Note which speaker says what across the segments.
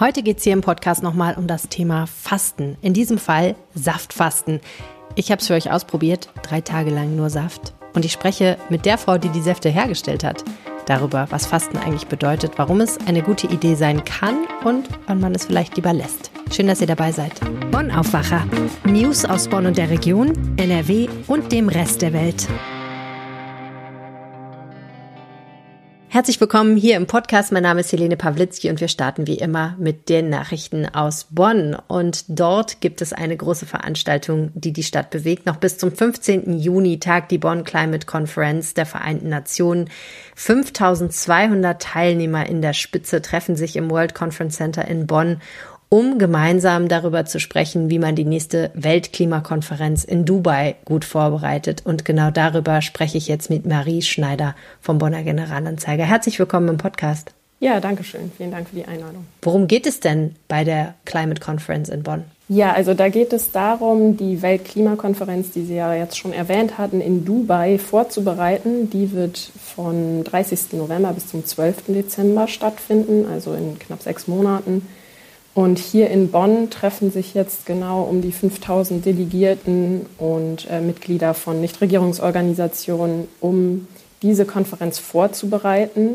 Speaker 1: Heute geht es hier im Podcast nochmal um das Thema Fasten. In diesem Fall Saftfasten. Ich habe es für euch ausprobiert, drei Tage lang nur Saft. Und ich spreche mit der Frau, die die Säfte hergestellt hat, darüber, was Fasten eigentlich bedeutet, warum es eine gute Idee sein kann und wann man es vielleicht lieber lässt. Schön, dass ihr dabei seid. Bonn Aufwacher. News aus Bonn und der Region, NRW und dem Rest der Welt. Herzlich willkommen hier im Podcast. Mein Name ist Helene Pawlitzki und wir starten wie immer mit den Nachrichten aus Bonn. Und dort gibt es eine große Veranstaltung, die die Stadt bewegt. Noch bis zum 15. Juni tagt die Bonn Climate Conference der Vereinten Nationen. 5200 Teilnehmer in der Spitze treffen sich im World Conference Center in Bonn um gemeinsam darüber zu sprechen, wie man die nächste Weltklimakonferenz in Dubai gut vorbereitet. Und genau darüber spreche ich jetzt mit Marie Schneider vom Bonner Generalanzeiger. Herzlich willkommen im Podcast.
Speaker 2: Ja, danke schön. Vielen Dank für die Einladung.
Speaker 1: Worum geht es denn bei der Climate Conference in Bonn?
Speaker 2: Ja, also da geht es darum, die Weltklimakonferenz, die Sie ja jetzt schon erwähnt hatten, in Dubai vorzubereiten. Die wird von 30. November bis zum 12. Dezember stattfinden, also in knapp sechs Monaten. Und hier in Bonn treffen sich jetzt genau um die 5000 Delegierten und äh, Mitglieder von Nichtregierungsorganisationen, um diese Konferenz vorzubereiten.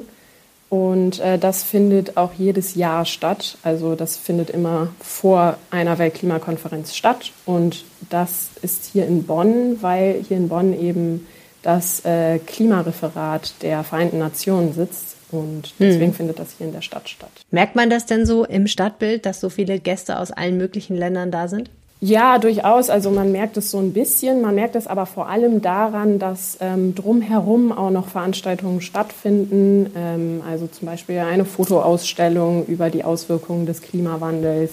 Speaker 2: Und äh, das findet auch jedes Jahr statt. Also das findet immer vor einer Weltklimakonferenz statt. Und das ist hier in Bonn, weil hier in Bonn eben das äh, Klimareferat der Vereinten Nationen sitzt. Und deswegen hm. findet das hier in der Stadt statt.
Speaker 1: Merkt man das denn so im Stadtbild, dass so viele Gäste aus allen möglichen Ländern da sind?
Speaker 2: Ja, durchaus. Also man merkt es so ein bisschen. Man merkt es aber vor allem daran, dass ähm, drumherum auch noch Veranstaltungen stattfinden. Ähm, also zum Beispiel eine Fotoausstellung über die Auswirkungen des Klimawandels.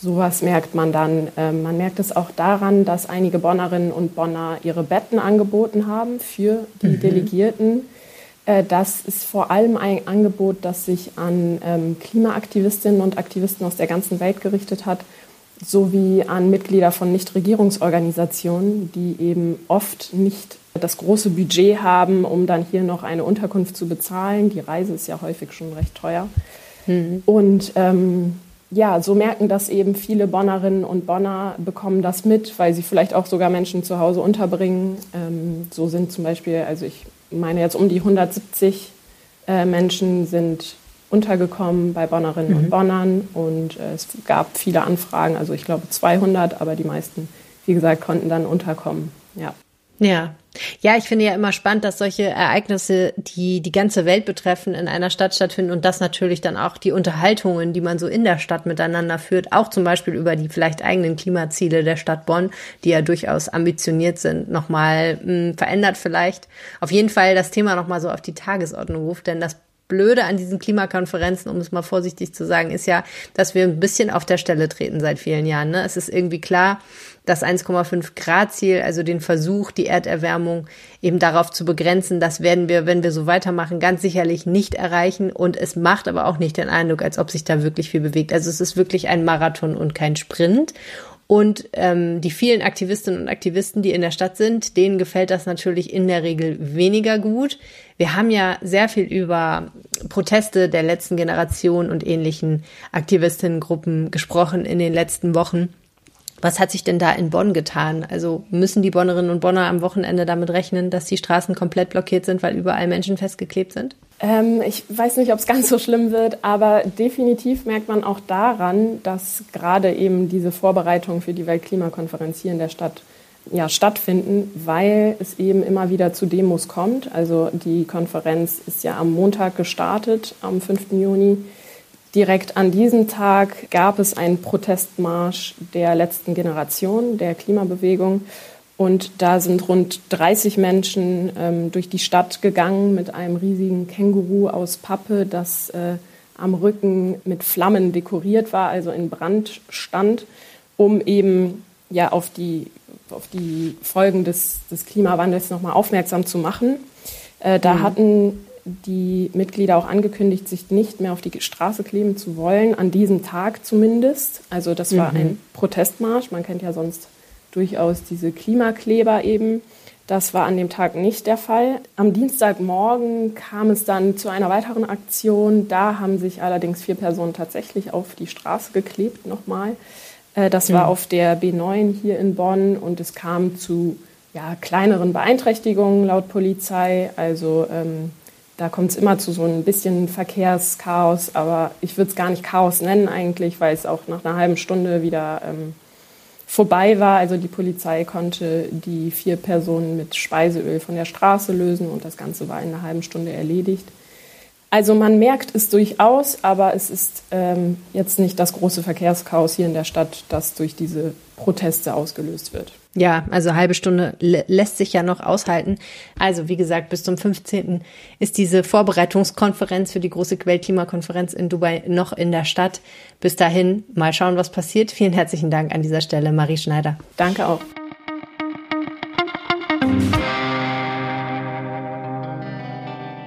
Speaker 2: Sowas merkt man dann. Ähm, man merkt es auch daran, dass einige Bonnerinnen und Bonner ihre Betten angeboten haben für die mhm. Delegierten. Äh, das ist vor allem ein Angebot, das sich an ähm, Klimaaktivistinnen und Aktivisten aus der ganzen Welt gerichtet hat, sowie an Mitglieder von Nichtregierungsorganisationen, die eben oft nicht das große Budget haben, um dann hier noch eine Unterkunft zu bezahlen. Die Reise ist ja häufig schon recht teuer. Mhm. Und ähm, ja, so merken das eben viele Bonnerinnen und Bonner, bekommen das mit, weil sie vielleicht auch sogar Menschen zu Hause unterbringen. Ähm, so sind zum Beispiel, also ich meine jetzt um die 170 äh, Menschen sind untergekommen bei Bonnerinnen mhm. und Bonnern und äh, es gab viele Anfragen, also ich glaube 200, aber die meisten, wie gesagt, konnten dann unterkommen. Ja.
Speaker 1: Ja. Ja, ich finde ja immer spannend, dass solche Ereignisse, die die ganze Welt betreffen, in einer Stadt stattfinden und das natürlich dann auch die Unterhaltungen, die man so in der Stadt miteinander führt, auch zum Beispiel über die vielleicht eigenen Klimaziele der Stadt Bonn, die ja durchaus ambitioniert sind, nochmal mh, hm, verändert vielleicht. Auf jeden Fall das Thema nochmal so auf die Tagesordnung ruft, denn das Blöde an diesen Klimakonferenzen, um es mal vorsichtig zu sagen, ist ja, dass wir ein bisschen auf der Stelle treten seit vielen Jahren. Ne? Es ist irgendwie klar, das 1,5 Grad Ziel, also den Versuch, die Erderwärmung eben darauf zu begrenzen, das werden wir, wenn wir so weitermachen, ganz sicherlich nicht erreichen. Und es macht aber auch nicht den Eindruck, als ob sich da wirklich viel bewegt. Also es ist wirklich ein Marathon und kein Sprint. Und ähm, die vielen Aktivistinnen und Aktivisten, die in der Stadt sind, denen gefällt das natürlich in der Regel weniger gut. Wir haben ja sehr viel über Proteste der letzten Generation und ähnlichen Aktivistinnengruppen gesprochen in den letzten Wochen. Was hat sich denn da in Bonn getan? Also müssen die Bonnerinnen und Bonner am Wochenende damit rechnen, dass die Straßen komplett blockiert sind, weil überall Menschen festgeklebt sind?
Speaker 2: Ähm, ich weiß nicht, ob es ganz so schlimm wird, aber definitiv merkt man auch daran, dass gerade eben diese Vorbereitungen für die Weltklimakonferenz hier in der Stadt ja, stattfinden, weil es eben immer wieder zu Demos kommt. Also die Konferenz ist ja am Montag gestartet, am 5. Juni. Direkt an diesem Tag gab es einen Protestmarsch der letzten Generation, der Klimabewegung. Und da sind rund 30 Menschen ähm, durch die Stadt gegangen mit einem riesigen Känguru aus Pappe, das äh, am Rücken mit Flammen dekoriert war, also in Brand stand, um eben ja auf die, auf die Folgen des, des Klimawandels nochmal aufmerksam zu machen. Äh, da mhm. hatten die Mitglieder auch angekündigt, sich nicht mehr auf die Straße kleben zu wollen, an diesem Tag zumindest. Also das war mhm. ein Protestmarsch. Man kennt ja sonst durchaus diese Klimakleber eben. Das war an dem Tag nicht der Fall. Am Dienstagmorgen kam es dann zu einer weiteren Aktion. Da haben sich allerdings vier Personen tatsächlich auf die Straße geklebt nochmal. Äh, das war auf der B9 hier in Bonn und es kam zu ja, kleineren Beeinträchtigungen laut Polizei. Also ähm, da kommt es immer zu so ein bisschen Verkehrschaos, aber ich würde es gar nicht Chaos nennen eigentlich, weil es auch nach einer halben Stunde wieder ähm, vorbei war. Also die Polizei konnte die vier Personen mit Speiseöl von der Straße lösen und das Ganze war in einer halben Stunde erledigt. Also man merkt es durchaus, aber es ist ähm, jetzt nicht das große Verkehrschaos hier in der Stadt, das durch diese Proteste ausgelöst wird.
Speaker 1: Ja, also halbe Stunde lässt sich ja noch aushalten. Also wie gesagt, bis zum 15. ist diese Vorbereitungskonferenz für die große Weltklimakonferenz in Dubai noch in der Stadt. Bis dahin mal schauen, was passiert. Vielen herzlichen Dank an dieser Stelle, Marie Schneider.
Speaker 2: Danke auch.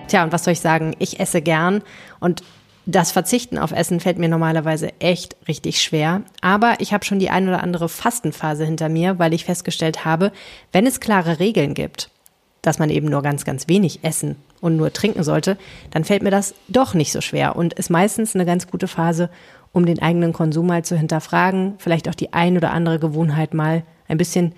Speaker 1: Tja, und was soll ich sagen? Ich esse gern und das Verzichten auf Essen fällt mir normalerweise echt richtig schwer. Aber ich habe schon die ein oder andere Fastenphase hinter mir, weil ich festgestellt habe, wenn es klare Regeln gibt, dass man eben nur ganz, ganz wenig essen und nur trinken sollte, dann fällt mir das doch nicht so schwer und ist meistens eine ganz gute Phase, um den eigenen Konsum mal zu hinterfragen, vielleicht auch die ein oder andere Gewohnheit mal ein bisschen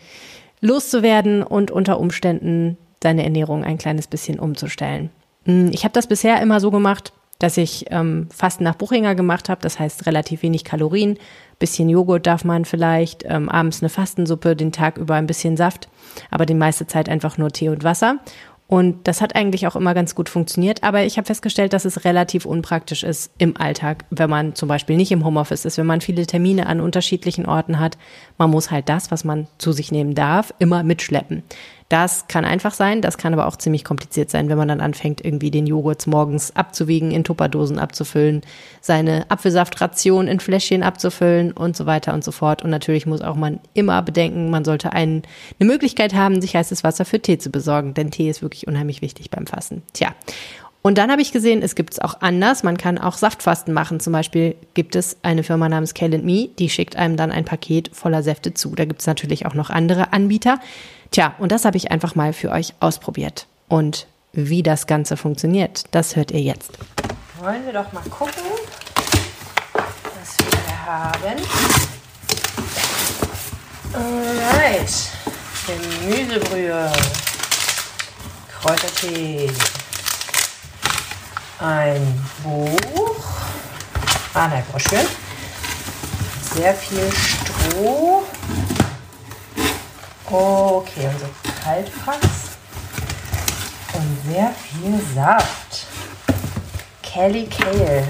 Speaker 1: loszuwerden und unter Umständen seine Ernährung ein kleines bisschen umzustellen. Hm, ich habe das bisher immer so gemacht, dass ich ähm, Fasten nach Buchinger gemacht habe, das heißt relativ wenig Kalorien, bisschen Joghurt darf man vielleicht, ähm, abends eine Fastensuppe, den Tag über ein bisschen Saft, aber die meiste Zeit einfach nur Tee und Wasser. Und das hat eigentlich auch immer ganz gut funktioniert, aber ich habe festgestellt, dass es relativ unpraktisch ist im Alltag, wenn man zum Beispiel nicht im Homeoffice ist, wenn man viele Termine an unterschiedlichen Orten hat. Man muss halt das, was man zu sich nehmen darf, immer mitschleppen. Das kann einfach sein, das kann aber auch ziemlich kompliziert sein, wenn man dann anfängt, irgendwie den Joghurt morgens abzuwiegen, in Tupperdosen abzufüllen, seine Apfelsaftration in Fläschchen abzufüllen und so weiter und so fort. Und natürlich muss auch man immer bedenken, man sollte einen, eine Möglichkeit haben, sich heißes Wasser für Tee zu besorgen, denn Tee ist wirklich unheimlich wichtig beim Fassen. Tja. Und dann habe ich gesehen, es gibt es auch anders. Man kann auch Saftfasten machen. Zum Beispiel gibt es eine Firma namens Kell Me, die schickt einem dann ein Paket voller Säfte zu. Da gibt es natürlich auch noch andere Anbieter. Tja, und das habe ich einfach mal für euch ausprobiert. Und wie das Ganze funktioniert, das hört ihr jetzt. Wollen wir doch mal gucken, was wir hier haben. Alright. Gemüsebrühe. Kräutertee. Ein Buch. Ah, der Broschüren. Sehr viel Stroh. Okay, unser Kaltfass. Und sehr viel Saft. Kelly Kale.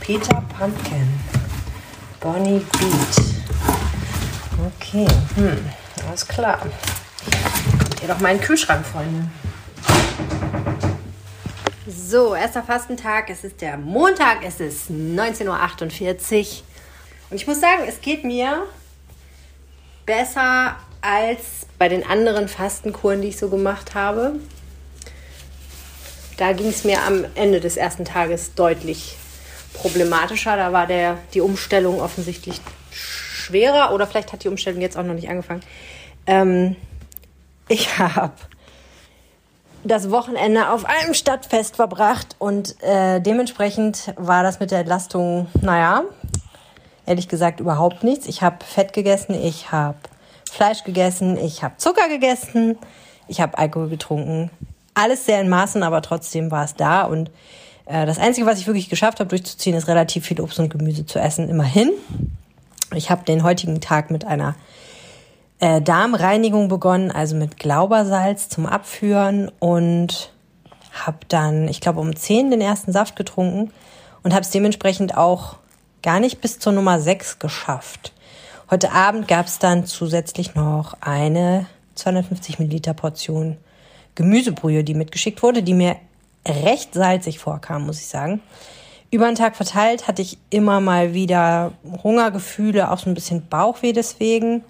Speaker 1: Peter Pumpkin. Bonnie Beat. Okay, hm, alles klar. Ihr doch meinen Kühlschrank, Freunde. So, erster Fastentag. Es ist der Montag. Es ist 19.48 Uhr. Und ich muss sagen, es geht mir besser als bei den anderen Fastenkuren, die ich so gemacht habe. Da ging es mir am Ende des ersten Tages deutlich problematischer. Da war der, die Umstellung offensichtlich schwerer oder vielleicht hat die Umstellung jetzt auch noch nicht angefangen. Ähm, ich habe das Wochenende auf einem Stadtfest verbracht und äh, dementsprechend war das mit der Entlastung, naja, ehrlich gesagt überhaupt nichts. Ich habe Fett gegessen, ich habe Fleisch gegessen, ich habe Zucker gegessen, ich habe Alkohol getrunken. Alles sehr in Maßen, aber trotzdem war es da. Und äh, das Einzige, was ich wirklich geschafft habe durchzuziehen, ist relativ viel Obst und Gemüse zu essen, immerhin. Ich habe den heutigen Tag mit einer äh, Darmreinigung begonnen, also mit Glaubersalz zum Abführen und habe dann, ich glaube, um 10 den ersten Saft getrunken und habe es dementsprechend auch gar nicht bis zur Nummer 6 geschafft. Heute Abend gab es dann zusätzlich noch eine 250 Milliliter Portion Gemüsebrühe, die mitgeschickt wurde, die mir recht salzig vorkam, muss ich sagen. Über den Tag verteilt hatte ich immer mal wieder Hungergefühle, auch so ein bisschen Bauchweh deswegen.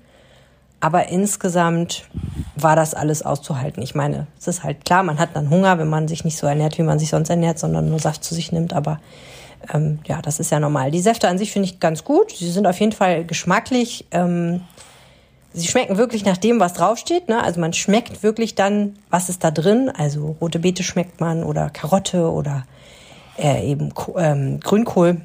Speaker 1: Aber insgesamt war das alles auszuhalten. Ich meine, es ist halt klar, man hat dann Hunger, wenn man sich nicht so ernährt, wie man sich sonst ernährt, sondern nur Saft zu sich nimmt. Aber ähm, ja, das ist ja normal. Die Säfte an sich finde ich ganz gut. Sie sind auf jeden Fall geschmacklich ähm, Sie schmecken wirklich nach dem, was draufsteht. Ne? Also man schmeckt wirklich dann, was ist da drin. Also rote Beete schmeckt man oder Karotte oder äh, eben ähm, Grünkohl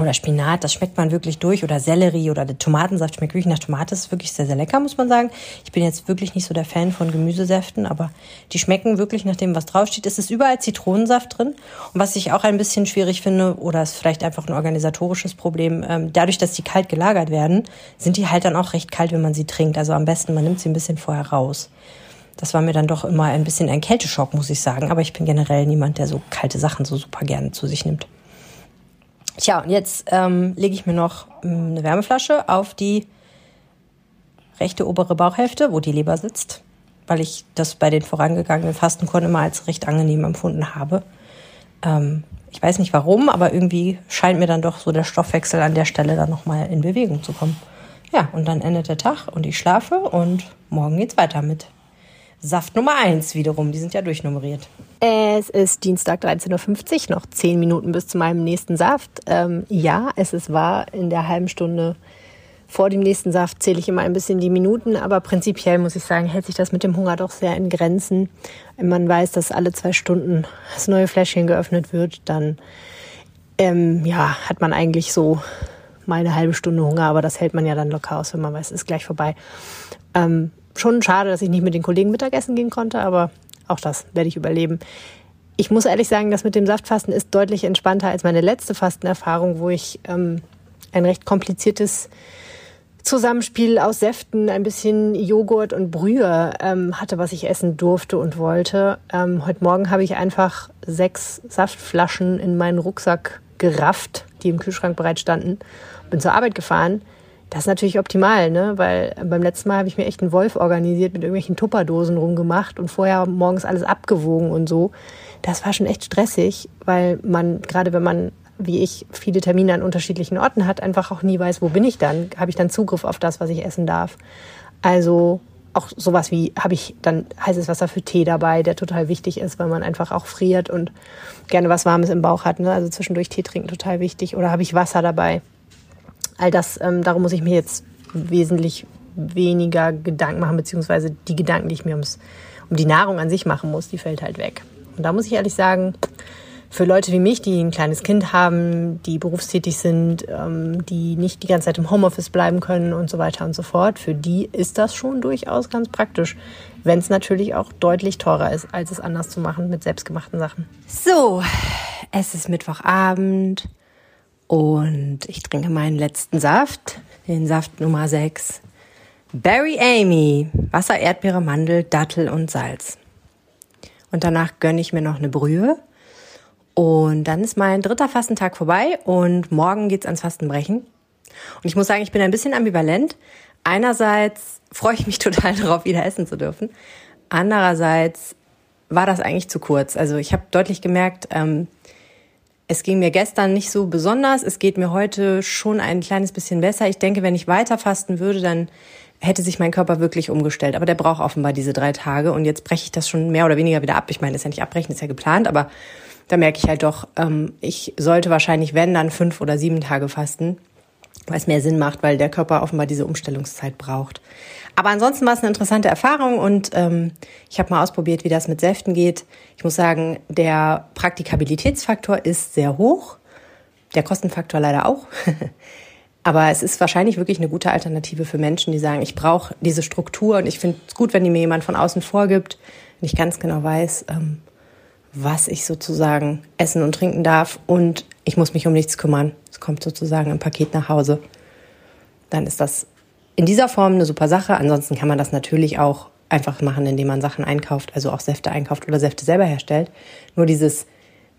Speaker 1: oder Spinat, das schmeckt man wirklich durch oder Sellerie oder der Tomatensaft schmeckt wirklich nach Tomate, ist wirklich sehr, sehr lecker, muss man sagen. Ich bin jetzt wirklich nicht so der Fan von Gemüsesäften, aber die schmecken wirklich nach dem, was draufsteht. Es ist überall Zitronensaft drin und was ich auch ein bisschen schwierig finde oder ist vielleicht einfach ein organisatorisches Problem, ähm, dadurch, dass die kalt gelagert werden, sind die halt dann auch recht kalt, wenn man sie trinkt. Also am besten, man nimmt sie ein bisschen vorher raus. Das war mir dann doch immer ein bisschen ein Kälteschock, muss ich sagen. Aber ich bin generell niemand, der so kalte Sachen so super gerne zu sich nimmt. Tja, und jetzt ähm, lege ich mir noch ähm, eine Wärmeflasche auf die rechte obere Bauchhälfte, wo die Leber sitzt, weil ich das bei den vorangegangenen Fastenkuren immer als recht angenehm empfunden habe. Ähm, ich weiß nicht warum, aber irgendwie scheint mir dann doch so der Stoffwechsel an der Stelle dann nochmal in Bewegung zu kommen. Ja, und dann endet der Tag und ich schlafe und morgen geht's weiter mit Saft Nummer 1 wiederum. Die sind ja durchnummeriert.
Speaker 2: Es ist Dienstag 13.50 Uhr, noch 10 Minuten bis zu meinem nächsten Saft. Ähm, ja, es ist wahr, in der halben Stunde vor dem nächsten Saft zähle ich immer ein bisschen die Minuten, aber prinzipiell muss ich sagen, hält sich das mit dem Hunger doch sehr in Grenzen. Wenn man weiß, dass alle zwei Stunden das neue Fläschchen geöffnet wird, dann ähm, ja, hat man eigentlich so mal eine halbe Stunde Hunger, aber das hält man ja dann locker aus, wenn man weiß, es ist gleich vorbei. Ähm, schon schade, dass ich nicht mit den Kollegen Mittagessen gehen konnte, aber auch das werde ich überleben. Ich muss ehrlich sagen, das mit dem Saftfasten ist deutlich entspannter als meine letzte Fastenerfahrung, wo ich ähm, ein recht kompliziertes Zusammenspiel aus Säften, ein bisschen Joghurt und Brühe ähm, hatte, was ich essen durfte und wollte. Ähm, heute Morgen habe ich einfach sechs Saftflaschen in meinen Rucksack gerafft, die im Kühlschrank bereit standen, bin zur Arbeit gefahren das ist natürlich optimal, ne? weil beim letzten Mal habe ich mir echt einen Wolf organisiert, mit irgendwelchen Tupperdosen rumgemacht und vorher morgens alles abgewogen und so. Das war schon echt stressig, weil man, gerade wenn man, wie ich, viele Termine an unterschiedlichen Orten hat, einfach auch nie weiß, wo bin ich dann? Habe ich dann Zugriff auf das, was ich essen darf? Also auch sowas wie, habe ich dann heißes Wasser für Tee dabei, der total wichtig ist, weil man einfach auch friert und gerne was Warmes im Bauch hat. Ne? Also zwischendurch Tee trinken total wichtig. Oder habe ich Wasser dabei? All das, ähm, darum muss ich mir jetzt wesentlich weniger Gedanken machen, beziehungsweise die Gedanken, die ich mir ums, um die Nahrung an sich machen muss, die fällt halt weg. Und da muss ich ehrlich sagen, für Leute wie mich, die ein kleines Kind haben, die berufstätig sind, ähm, die nicht die ganze Zeit im Homeoffice bleiben können und so weiter und so fort, für die ist das schon durchaus ganz praktisch. Wenn es natürlich auch deutlich teurer ist, als es anders zu machen mit selbstgemachten Sachen.
Speaker 1: So, es ist Mittwochabend. Und ich trinke meinen letzten Saft, den Saft Nummer 6. Berry Amy, Wasser, Erdbeere, Mandel, Dattel und Salz. Und danach gönne ich mir noch eine Brühe. Und dann ist mein dritter Fastentag vorbei und morgen geht's ans Fastenbrechen. Und ich muss sagen, ich bin ein bisschen ambivalent. Einerseits freue ich mich total darauf, wieder essen zu dürfen. Andererseits war das eigentlich zu kurz. Also ich habe deutlich gemerkt, ähm, es ging mir gestern nicht so besonders. Es geht mir heute schon ein kleines bisschen besser. Ich denke, wenn ich weiter fasten würde, dann hätte sich mein Körper wirklich umgestellt. Aber der braucht offenbar diese drei Tage. Und jetzt breche ich das schon mehr oder weniger wieder ab. Ich meine, das ist ja nicht abbrechen, ist ja geplant. Aber da merke ich halt doch, ähm, ich sollte wahrscheinlich, wenn, dann fünf oder sieben Tage fasten, weil es mehr Sinn macht, weil der Körper offenbar diese Umstellungszeit braucht. Aber ansonsten war es eine interessante Erfahrung und ähm, ich habe mal ausprobiert, wie das mit Säften geht. Ich muss sagen, der Praktikabilitätsfaktor ist sehr hoch, der Kostenfaktor leider auch. Aber es ist wahrscheinlich wirklich eine gute Alternative für Menschen, die sagen, ich brauche diese Struktur und ich finde es gut, wenn die mir jemand von außen vorgibt, wenn ich ganz genau weiß, ähm, was ich sozusagen essen und trinken darf und ich muss mich um nichts kümmern. Es kommt sozusagen ein Paket nach Hause. Dann ist das in dieser Form eine super Sache. Ansonsten kann man das natürlich auch einfach machen, indem man Sachen einkauft, also auch Säfte einkauft oder Säfte selber herstellt. Nur dieses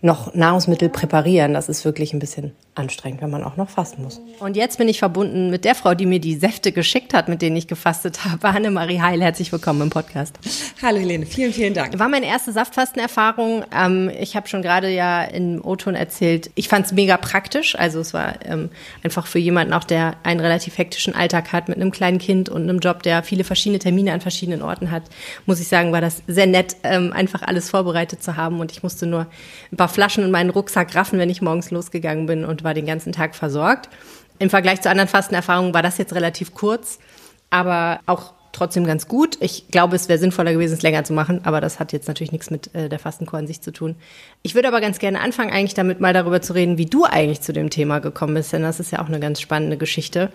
Speaker 1: noch Nahrungsmittel präparieren, das ist wirklich ein bisschen anstrengend, wenn man auch noch fasten muss. Und jetzt bin ich verbunden mit der Frau, die mir die Säfte geschickt hat, mit denen ich gefastet habe. Annemarie Heil, herzlich willkommen im Podcast.
Speaker 3: Hallo Helene, vielen, vielen Dank.
Speaker 1: War meine erste Saftfastenerfahrung. Ähm, ich habe schon gerade ja im O-Ton erzählt, ich fand es mega praktisch. Also es war ähm, einfach für jemanden auch, der einen relativ hektischen Alltag hat mit einem kleinen Kind und einem Job, der viele verschiedene Termine an verschiedenen Orten hat, muss ich sagen, war das sehr nett, ähm, einfach alles vorbereitet zu haben. Und ich musste nur ein paar Flaschen in meinen Rucksack raffen, wenn ich morgens losgegangen bin und war den ganzen Tag versorgt. Im Vergleich zu anderen Fastenerfahrungen war das jetzt relativ kurz. aber auch trotzdem ganz gut. Ich glaube, es wäre sinnvoller gewesen, es länger zu machen, aber das hat jetzt natürlich nichts mit äh, der Fastenkur an sich zu tun. Ich würde aber ganz gerne anfangen, eigentlich damit mal darüber zu reden, wie du eigentlich zu dem Thema gekommen bist, denn das ist ja auch eine ganz spannende Geschichte.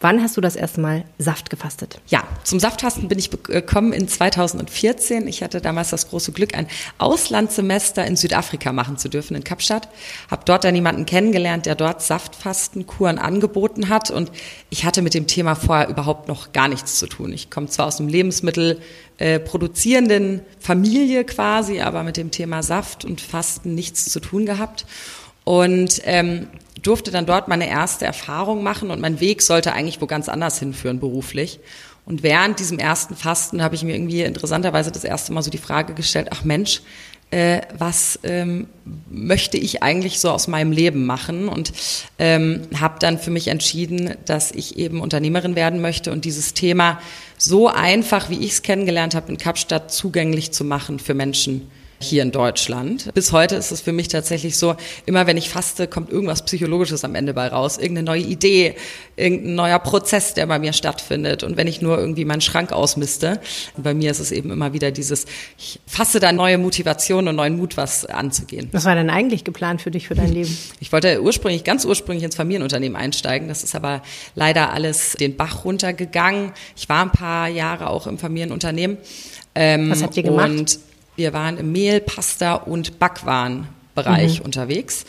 Speaker 1: Wann hast du das erste Mal Saft gefastet?
Speaker 3: Ja, zum Saftfasten bin ich gekommen in 2014. Ich hatte damals das große Glück, ein Auslandssemester in Südafrika machen zu dürfen, in Kapstadt. Habe dort dann jemanden kennengelernt, der dort Saftfastenkuren angeboten hat. Und ich hatte mit dem Thema vorher überhaupt noch gar nichts zu tun. Ich komme zwar aus einem Lebensmittel äh, produzierenden Familie quasi, aber mit dem Thema Saft und Fasten nichts zu tun gehabt. Und ähm, durfte dann dort meine erste Erfahrung machen und mein Weg sollte eigentlich wo ganz anders hinführen beruflich. Und während diesem ersten Fasten habe ich mir irgendwie interessanterweise das erste Mal so die Frage gestellt, ach Mensch, äh, was ähm, möchte ich eigentlich so aus meinem Leben machen und ähm, habe dann für mich entschieden, dass ich eben Unternehmerin werden möchte und dieses Thema so einfach, wie ich es kennengelernt habe in Kapstadt, zugänglich zu machen für Menschen hier in Deutschland. Bis heute ist es für mich tatsächlich so, immer wenn ich faste, kommt irgendwas Psychologisches am Ende bei raus. Irgendeine neue Idee, irgendein neuer Prozess, der bei mir stattfindet. Und wenn ich nur irgendwie meinen Schrank ausmiste, bei mir ist es eben immer wieder dieses, ich fasse da neue Motivation und neuen Mut, was anzugehen.
Speaker 1: Was war denn eigentlich geplant für dich, für dein Leben?
Speaker 3: Ich wollte ursprünglich, ganz ursprünglich ins Familienunternehmen einsteigen. Das ist aber leider alles den Bach runtergegangen. Ich war ein paar Jahre auch im Familienunternehmen.
Speaker 1: was habt ihr gemacht?
Speaker 3: Wir waren im Mehl, Pasta und Backwarenbereich mhm. unterwegs.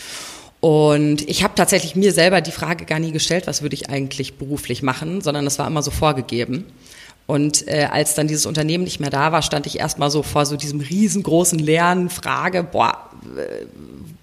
Speaker 3: Und ich habe tatsächlich mir selber die Frage gar nie gestellt, was würde ich eigentlich beruflich machen, sondern das war immer so vorgegeben. Und äh, als dann dieses Unternehmen nicht mehr da war, stand ich erstmal so vor so diesem riesengroßen leeren Frage, boah, äh,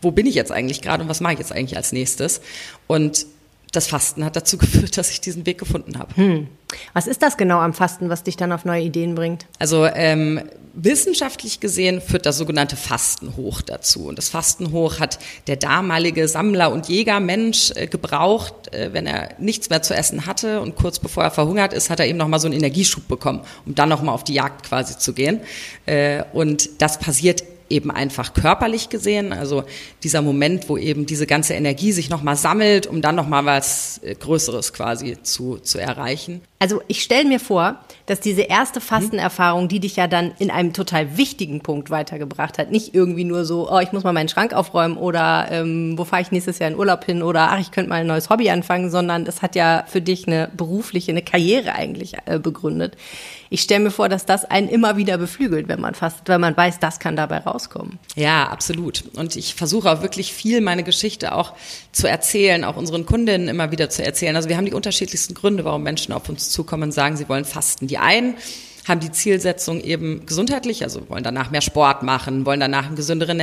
Speaker 3: wo bin ich jetzt eigentlich gerade und was mache ich jetzt eigentlich als nächstes? Und das Fasten hat dazu geführt, dass ich diesen Weg gefunden habe. Hm.
Speaker 1: Was ist das genau am Fasten, was dich dann auf neue Ideen bringt?
Speaker 3: Also ähm, wissenschaftlich gesehen führt das sogenannte Fastenhoch dazu. Und das Fastenhoch hat der damalige Sammler- und Jägermensch äh, gebraucht, äh, wenn er nichts mehr zu essen hatte und kurz bevor er verhungert ist, hat er eben nochmal so einen Energieschub bekommen, um dann nochmal auf die Jagd quasi zu gehen. Äh, und das passiert eben einfach körperlich gesehen, also dieser Moment, wo eben diese ganze Energie sich nochmal sammelt, um dann nochmal was äh, Größeres quasi zu, zu erreichen.
Speaker 1: Also ich stelle mir vor, dass diese erste Fastenerfahrung, die dich ja dann in einem total wichtigen Punkt weitergebracht hat, nicht irgendwie nur so, oh, ich muss mal meinen Schrank aufräumen oder ähm, wo fahre ich nächstes Jahr in Urlaub hin oder ach, ich könnte mal ein neues Hobby anfangen, sondern das hat ja für dich eine berufliche, eine Karriere eigentlich äh, begründet. Ich stelle mir vor, dass das einen immer wieder beflügelt, wenn man fastet, weil man weiß, das kann dabei rauskommen.
Speaker 3: Ja, absolut. Und ich versuche auch wirklich viel meine Geschichte auch zu erzählen, auch unseren Kundinnen immer wieder zu erzählen. Also wir haben die unterschiedlichsten Gründe, warum Menschen auf uns zukommen und sagen, sie wollen fasten. Die einen haben die Zielsetzung eben gesundheitlich, also wollen danach mehr Sport machen, wollen danach einen gesünderen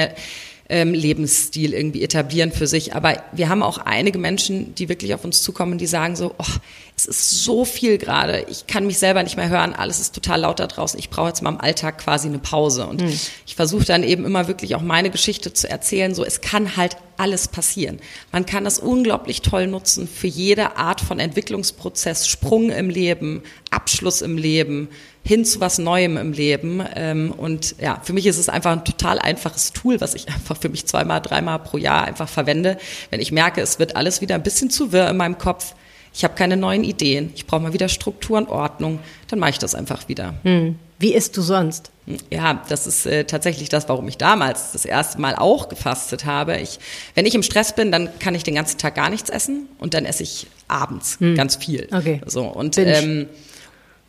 Speaker 3: ähm, Lebensstil irgendwie etablieren für sich. Aber wir haben auch einige Menschen, die wirklich auf uns zukommen, die sagen so, oh, es ist so viel gerade, ich kann mich selber nicht mehr hören, alles ist total laut da draußen, ich brauche jetzt mal im Alltag quasi eine Pause. Und mhm. ich versuche dann eben immer wirklich auch meine Geschichte zu erzählen, so es kann halt alles passieren. Man kann das unglaublich toll nutzen für jede Art von Entwicklungsprozess, Sprung im Leben, Abschluss im Leben, hin zu was Neuem im Leben. Ähm, und ja, für mich ist es einfach ein total einfaches Tool, was ich einfach für mich zweimal, dreimal pro Jahr einfach verwende. Wenn ich merke, es wird alles wieder ein bisschen zu wirr in meinem Kopf, ich habe keine neuen Ideen, ich brauche mal wieder Struktur und Ordnung, dann mache ich das einfach wieder. Hm.
Speaker 1: Wie isst du sonst?
Speaker 3: Ja, das ist äh, tatsächlich das, warum ich damals das erste Mal auch gefastet habe. Ich, wenn ich im Stress bin, dann kann ich den ganzen Tag gar nichts essen und dann esse ich abends hm. ganz viel.
Speaker 1: Okay.
Speaker 3: So und ähm,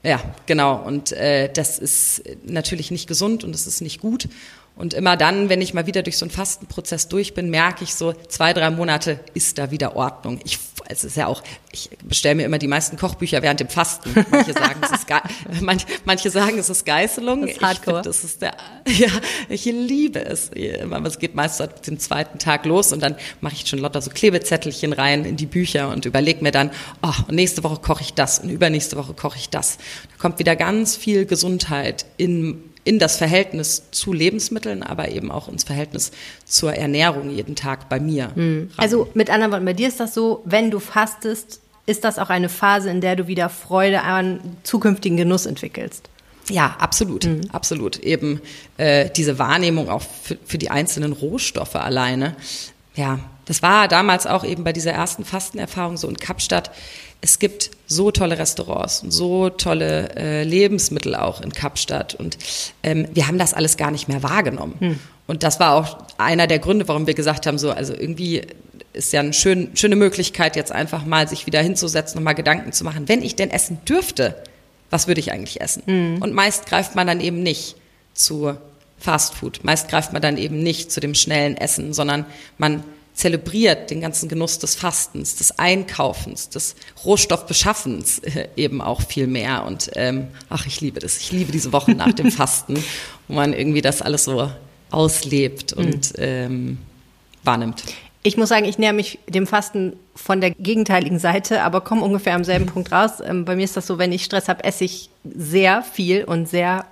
Speaker 3: ja, genau. Und äh, das ist natürlich nicht gesund und das ist nicht gut. Und immer dann, wenn ich mal wieder durch so einen Fastenprozess durch bin, merke ich so, zwei, drei Monate ist da wieder Ordnung. Ich, es ist ja auch, ich bestelle mir immer die meisten Kochbücher während dem Fasten. Manche sagen, es ist, manche, manche sagen, es ist Geißelung.
Speaker 1: Das ist Hardcore.
Speaker 3: Ich das ist der, ja, ich liebe es. Es geht meist dem zweiten Tag los und dann mache ich schon lauter so Klebezettelchen rein in die Bücher und überlege mir dann, oh, und nächste Woche koche ich das und übernächste Woche koche ich das. Da kommt wieder ganz viel Gesundheit in in das Verhältnis zu Lebensmitteln, aber eben auch ins Verhältnis zur Ernährung jeden Tag bei mir. Mhm.
Speaker 1: Also mit anderen Worten, bei dir ist das so, wenn du fastest, ist das auch eine Phase, in der du wieder Freude an zukünftigen Genuss entwickelst.
Speaker 3: Ja, absolut, mhm. absolut. Eben äh, diese Wahrnehmung auch für, für die einzelnen Rohstoffe alleine. Ja, Das war damals auch eben bei dieser ersten Fastenerfahrung so in Kapstadt. Es gibt so tolle Restaurants und so tolle äh, Lebensmittel auch in Kapstadt. Und ähm, wir haben das alles gar nicht mehr wahrgenommen. Hm. Und das war auch einer der Gründe, warum wir gesagt haben, so, also irgendwie ist ja eine schön, schöne Möglichkeit, jetzt einfach mal sich wieder hinzusetzen und mal Gedanken zu machen, wenn ich denn essen dürfte, was würde ich eigentlich essen? Mhm. Und meist greift man dann eben nicht zu Fast Food. Meist greift man dann eben nicht zu dem schnellen Essen, sondern man zelebriert den ganzen Genuss des Fastens, des Einkaufens, des Rohstoffbeschaffens äh, eben auch viel mehr. Und ähm, ach, ich liebe das. Ich liebe diese Wochen nach dem Fasten, wo man irgendwie das alles so auslebt und mhm. ähm, wahrnimmt.
Speaker 1: Ich muss sagen, ich näher mich dem Fasten von der gegenteiligen Seite, aber komme ungefähr am selben Punkt raus. Ähm, bei mir ist das so, wenn ich Stress habe, esse ich sehr viel und sehr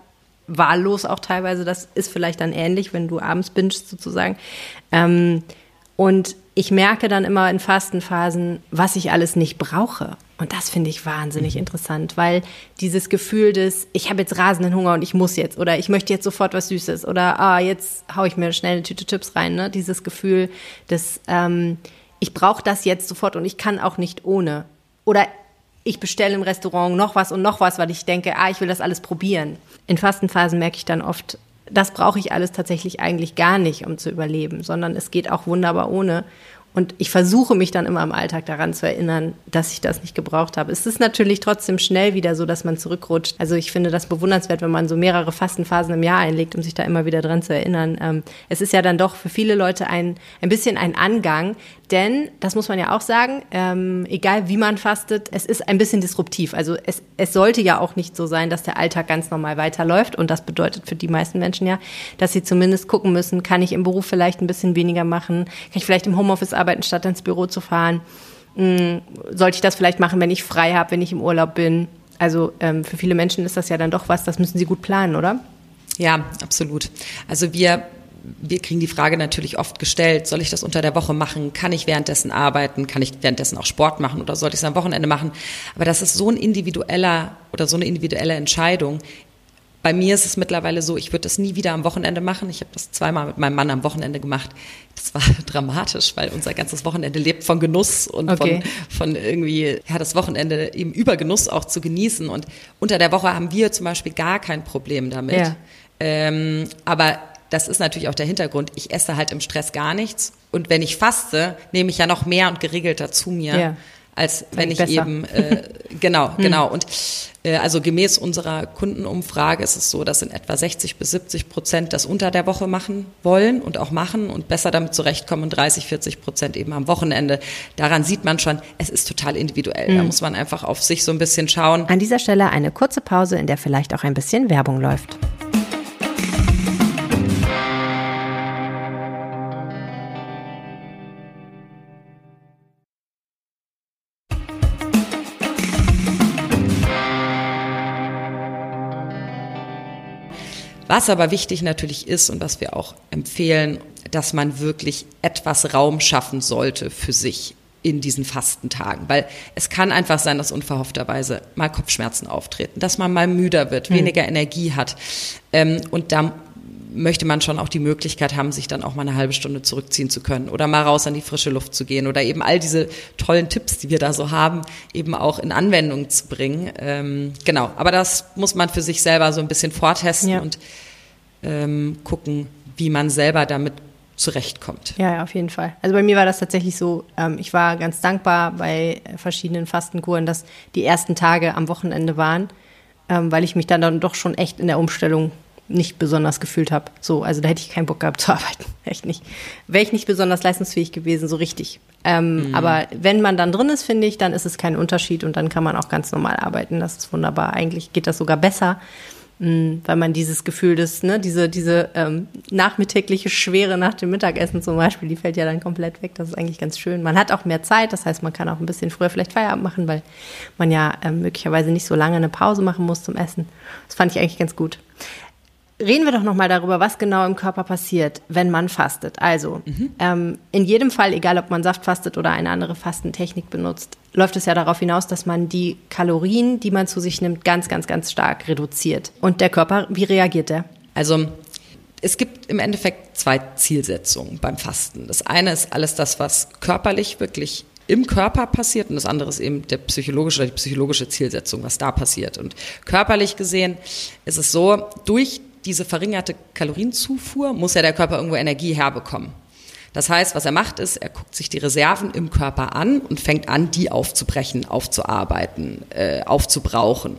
Speaker 1: wahllos auch teilweise. Das ist vielleicht dann ähnlich, wenn du abends bingst sozusagen. Ähm, und ich merke dann immer in Fastenphasen, was ich alles nicht brauche. Und das finde ich wahnsinnig mhm. interessant, weil dieses Gefühl des, ich habe jetzt rasenden Hunger und ich muss jetzt oder ich möchte jetzt sofort was Süßes oder ah, jetzt haue ich mir schnell eine Tüte Chips rein, ne? Dieses Gefühl des, ähm, ich brauche das jetzt sofort und ich kann auch nicht ohne. Oder ich bestelle im Restaurant noch was und noch was, weil ich denke, ah, ich will das alles probieren. In Fastenphasen merke ich dann oft, das brauche ich alles tatsächlich eigentlich gar nicht, um zu überleben, sondern es geht auch wunderbar ohne. Und ich versuche mich dann immer im Alltag daran zu erinnern, dass ich das nicht gebraucht habe. Es ist natürlich trotzdem schnell wieder so, dass man zurückrutscht. Also ich finde das bewundernswert, wenn man so mehrere Fastenphasen im Jahr einlegt, um sich da immer wieder dran zu erinnern. Ähm, es ist ja dann doch für viele Leute ein, ein bisschen ein Angang, denn, das muss man ja auch sagen, ähm, egal wie man fastet, es ist ein bisschen disruptiv. Also es, es sollte ja auch nicht so sein, dass der Alltag ganz normal weiterläuft. Und das bedeutet für die meisten Menschen ja, dass sie zumindest gucken müssen, kann ich im Beruf vielleicht ein bisschen weniger machen, kann ich vielleicht im Homeoffice arbeiten, statt ins Büro zu fahren. Hm, sollte ich das vielleicht machen, wenn ich frei habe, wenn ich im Urlaub bin? Also ähm, für viele Menschen ist das ja dann doch was, das müssen sie gut planen, oder?
Speaker 3: Ja, absolut. Also wir wir kriegen die Frage natürlich oft gestellt, soll ich das unter der Woche machen? Kann ich währenddessen arbeiten? Kann ich währenddessen auch Sport machen oder soll ich es am Wochenende machen? Aber das ist so ein individueller oder so eine individuelle Entscheidung. Bei mir ist es mittlerweile so, ich würde das nie wieder am Wochenende machen. Ich habe das zweimal mit meinem Mann am Wochenende gemacht. Das war dramatisch, weil unser ganzes Wochenende lebt von Genuss und okay. von, von irgendwie, ja, das Wochenende eben über Genuss auch zu genießen. Und unter der Woche haben wir zum Beispiel gar kein Problem damit. Ja. Ähm, aber das ist natürlich auch der Hintergrund. Ich esse halt im Stress gar nichts. Und wenn ich faste, nehme ich ja noch mehr und geregelter zu mir. Ja als wenn ich besser. eben äh, genau hm. genau und äh, also gemäß unserer Kundenumfrage ist es so, dass in etwa 60 bis 70 Prozent das unter der Woche machen wollen und auch machen und besser damit zurechtkommen und 30 40 Prozent eben am Wochenende. Daran sieht man schon, es ist total individuell. Hm. Da muss man einfach auf sich so ein bisschen schauen.
Speaker 1: An dieser Stelle eine kurze Pause, in der vielleicht auch ein bisschen Werbung läuft.
Speaker 3: Was aber wichtig natürlich ist und was wir auch empfehlen, dass man wirklich etwas Raum schaffen sollte für sich in diesen Fastentagen, weil es kann einfach sein, dass unverhoffterweise mal Kopfschmerzen auftreten, dass man mal müder wird, hm. weniger Energie hat ähm, und da möchte man schon auch die Möglichkeit haben, sich dann auch mal eine halbe Stunde zurückziehen zu können oder mal raus an die frische Luft zu gehen oder eben all diese tollen Tipps, die wir da so haben, eben auch in Anwendung zu bringen. Ähm, genau, aber das muss man für sich selber so ein bisschen vortesten ja. und ähm, gucken, wie man selber damit zurechtkommt.
Speaker 1: Ja, ja, auf jeden Fall. Also bei mir war das tatsächlich so, ähm, ich war ganz dankbar bei verschiedenen Fastenkuren, dass die ersten Tage am Wochenende waren, ähm, weil ich mich dann, dann doch schon echt in der Umstellung nicht besonders gefühlt habe. So, also da hätte ich keinen Bock gehabt zu arbeiten. Echt nicht. Wäre ich nicht besonders leistungsfähig gewesen, so richtig. Ähm, mhm. Aber wenn man dann drin ist, finde ich, dann ist es kein Unterschied und dann kann man auch ganz normal arbeiten. Das ist wunderbar. Eigentlich geht das sogar besser, Mm, weil man dieses Gefühl des, ne, diese, diese ähm, nachmittägliche Schwere nach dem Mittagessen zum Beispiel, die fällt ja dann komplett weg. Das ist eigentlich ganz schön. Man hat auch mehr Zeit, das heißt, man kann auch ein bisschen früher vielleicht Feierabend machen, weil man ja ähm, möglicherweise nicht so lange eine Pause machen muss zum Essen. Das fand ich eigentlich ganz gut. Reden wir doch nochmal darüber, was genau im Körper passiert, wenn man fastet. Also, mhm. ähm, in jedem Fall, egal ob man Saft fastet oder eine andere Fastentechnik benutzt, läuft es ja darauf hinaus, dass man die Kalorien, die man zu sich nimmt, ganz, ganz, ganz stark reduziert. Und der Körper, wie reagiert der?
Speaker 3: Also, es gibt im Endeffekt zwei Zielsetzungen beim Fasten. Das eine ist alles das, was körperlich wirklich im Körper passiert und das andere ist eben der psychologische oder die psychologische Zielsetzung, was da passiert. Und körperlich gesehen ist es so, durch diese verringerte Kalorienzufuhr muss ja der Körper irgendwo Energie herbekommen. Das heißt, was er macht, ist, er guckt sich die Reserven im Körper an und fängt an, die aufzubrechen, aufzuarbeiten, äh, aufzubrauchen.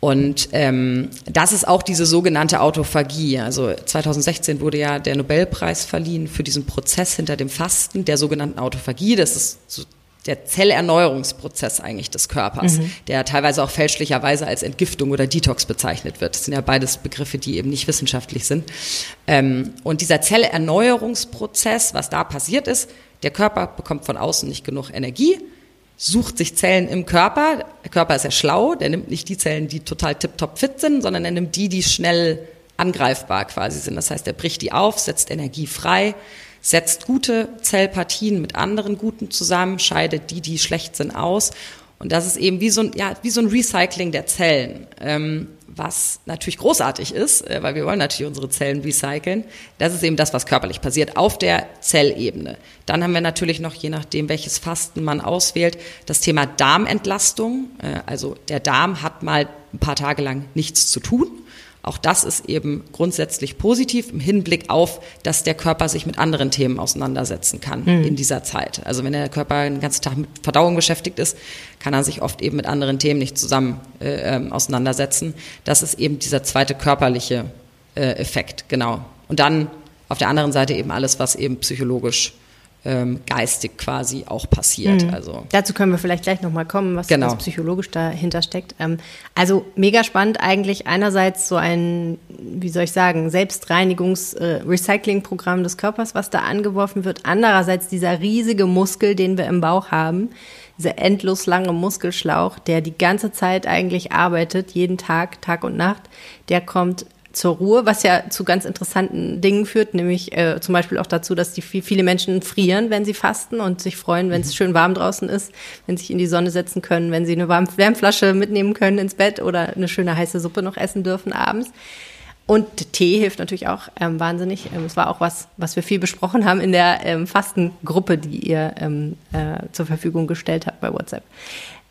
Speaker 3: Und ähm, das ist auch diese sogenannte Autophagie. Also 2016 wurde ja der Nobelpreis verliehen für diesen Prozess hinter dem Fasten, der sogenannten Autophagie. Das ist so der Zellerneuerungsprozess eigentlich des Körpers, mhm. der teilweise auch fälschlicherweise als Entgiftung oder Detox bezeichnet wird. Das sind ja beides Begriffe, die eben nicht wissenschaftlich sind. Ähm, und dieser Zellerneuerungsprozess, was da passiert ist, der Körper bekommt von außen nicht genug Energie, sucht sich Zellen im Körper. Der Körper ist ja schlau, der nimmt nicht die Zellen, die total tiptop fit sind, sondern er nimmt die, die schnell angreifbar quasi sind. Das heißt, er bricht die auf, setzt Energie frei, setzt gute Zellpartien mit anderen guten zusammen, scheidet die, die schlecht sind, aus. Und das ist eben wie so ein, ja, wie so ein Recycling der Zellen. Ähm, was natürlich großartig ist, äh, weil wir wollen natürlich unsere Zellen recyceln. Das ist eben das, was körperlich passiert auf der Zellebene. Dann haben wir natürlich noch, je nachdem, welches Fasten man auswählt, das Thema Darmentlastung. Äh, also der Darm hat mal ein paar Tage lang nichts zu tun. Auch das ist eben grundsätzlich positiv im Hinblick auf, dass der Körper sich mit anderen Themen auseinandersetzen kann mhm. in dieser Zeit. Also wenn der Körper den ganzen Tag mit Verdauung beschäftigt ist, kann er sich oft eben mit anderen Themen nicht zusammen äh, ähm, auseinandersetzen. Das ist eben dieser zweite körperliche äh, Effekt, genau. Und dann auf der anderen Seite eben alles, was eben psychologisch ähm, geistig quasi auch passiert.
Speaker 1: Mhm. Also dazu können wir vielleicht gleich nochmal kommen, was, genau. was psychologisch dahinter steckt. Ähm, also mega spannend eigentlich einerseits so ein, wie soll ich sagen, Selbstreinigungs-Recycling-Programm äh, des Körpers, was da angeworfen wird. Andererseits dieser riesige Muskel, den wir im Bauch haben, dieser endlos lange Muskelschlauch, der die ganze Zeit eigentlich arbeitet, jeden Tag, Tag und Nacht, der kommt zur Ruhe, was ja zu ganz interessanten Dingen führt, nämlich äh, zum Beispiel auch dazu, dass die viele Menschen frieren, wenn sie fasten und sich freuen, wenn es mhm. schön warm draußen ist, wenn sie sich in die Sonne setzen können, wenn sie eine Wärmflasche mitnehmen können ins Bett oder eine schöne heiße Suppe noch essen dürfen abends. Und Tee hilft natürlich auch ähm, wahnsinnig. Ähm, es war auch was, was wir viel besprochen haben in der ähm, Fastengruppe, die ihr ähm, äh, zur Verfügung gestellt habt bei WhatsApp.